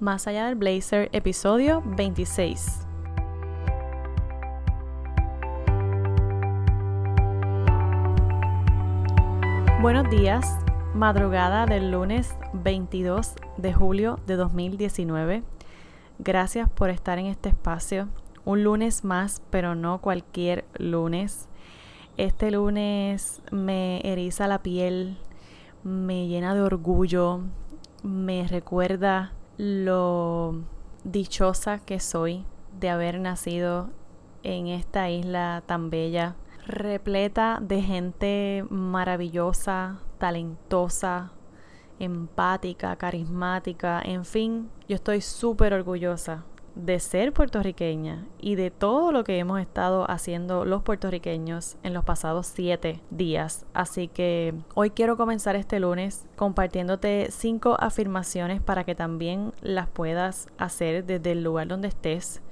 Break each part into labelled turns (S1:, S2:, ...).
S1: Más allá del blazer, episodio 26. Buenos días, madrugada del lunes 22 de julio de 2019. Gracias por estar en este espacio. Un lunes más, pero no cualquier lunes. Este lunes me eriza la piel, me llena de orgullo, me recuerda lo dichosa que soy de haber nacido en esta isla tan bella, repleta de gente maravillosa, talentosa, empática, carismática, en fin, yo estoy súper orgullosa de ser puertorriqueña y de todo lo que hemos estado haciendo los puertorriqueños en los pasados siete días. Así que hoy quiero comenzar este lunes compartiéndote cinco afirmaciones para que también las puedas hacer desde el lugar donde estés.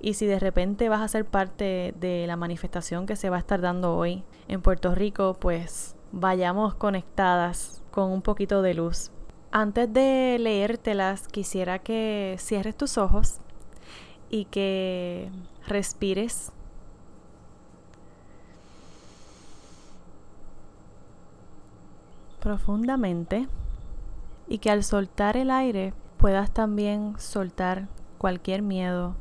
S1: Y si de repente vas a ser parte de la manifestación que se va a estar dando hoy en Puerto Rico, pues vayamos conectadas con un poquito de luz. Antes de leértelas, quisiera que cierres tus ojos y que respires. profundamente y que al soltar el aire puedas también soltar cualquier miedo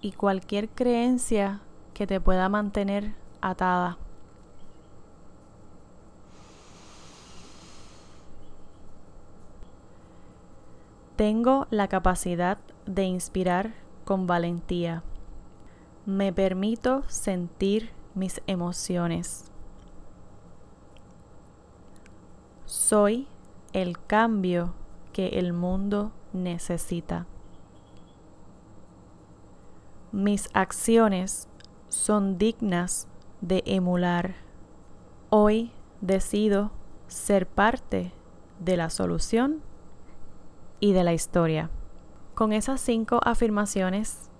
S1: y cualquier creencia que te pueda mantener atada. Tengo la capacidad de inspirar con valentía. Me permito sentir mis emociones. Soy el cambio que el mundo necesita. Mis acciones son dignas de emular. Hoy decido ser parte de la solución y de la historia. Con esas cinco afirmaciones,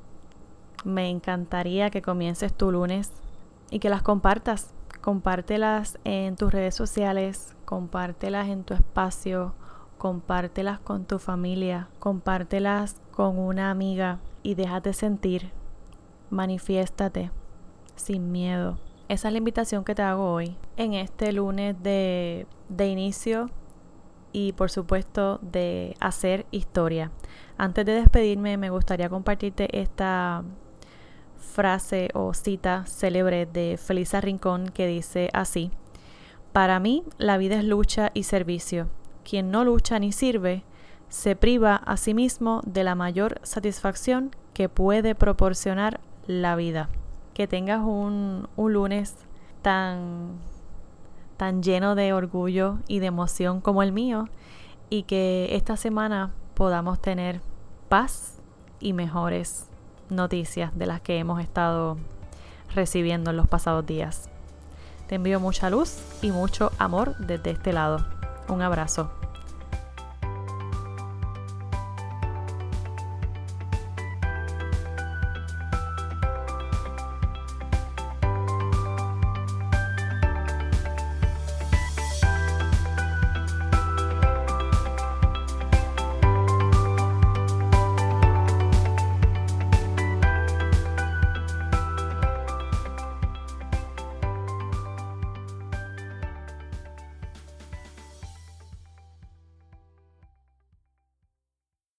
S1: me encantaría que comiences tu lunes y que las compartas. Compártelas en tus redes sociales, compártelas en tu espacio, compártelas con tu familia, compártelas con una amiga y déjate sentir. Manifiéstate sin miedo. Esa es la invitación que te hago hoy en este lunes de, de inicio y por supuesto de hacer historia. Antes de despedirme me gustaría compartirte esta frase o cita célebre de Felisa Rincón que dice así, para mí la vida es lucha y servicio. Quien no lucha ni sirve se priva a sí mismo de la mayor satisfacción que puede proporcionar la vida. Que tengas un, un lunes tan tan lleno de orgullo y de emoción como el mío y que esta semana podamos tener paz y mejores noticias de las que hemos estado recibiendo en los pasados días. Te envío mucha luz y mucho amor desde este lado. Un abrazo.